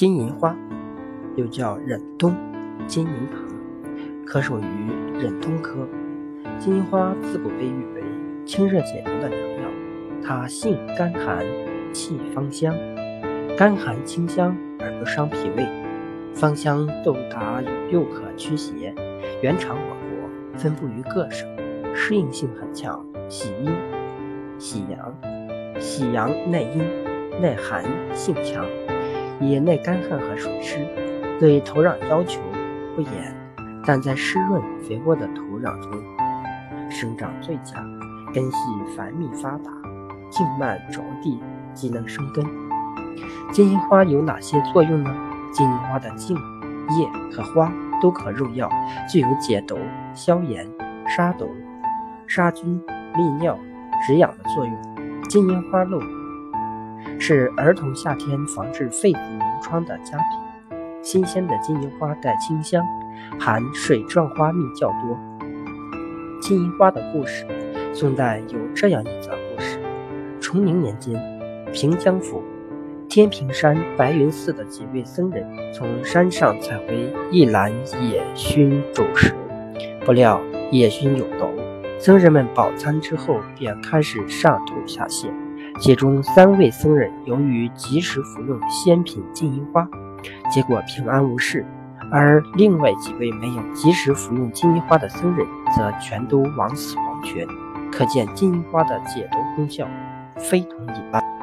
金银花又叫忍冬、金银藤，可属于忍冬科。金银花自古被誉为清热解毒的良药，它性甘寒，气芳香，甘寒清香而不伤脾胃，芳香豆达又可驱邪，原产我国，分布于各省，适应性很强，喜阴、喜阳、喜阳耐阴、耐寒，性强。以耐干旱和水湿，对土壤要求不严，但在湿润肥沃的土壤中生长最佳，根系繁密发达，茎蔓着地即能生根。金银花有哪些作用呢？金银花的茎、叶和花都可入药，具有解毒、消炎、杀毒、杀菌、利尿、止痒的作用。金银花露。是儿童夏天防治痱子脓疮的佳品。新鲜的金银花带清香，含水状花蜜较多。金银花的故事，宋代有这样一则故事：崇宁年间，平江府天平山白云寺的几位僧人从山上采回一篮野熏煮食，不料野熏有毒，僧人们饱餐之后便开始上吐下泻。其中三位僧人由于及时服用仙品金银花，结果平安无事；而另外几位没有及时服用金银花的僧人，则全都枉死黄泉。可见金银花的解毒功效非同一般。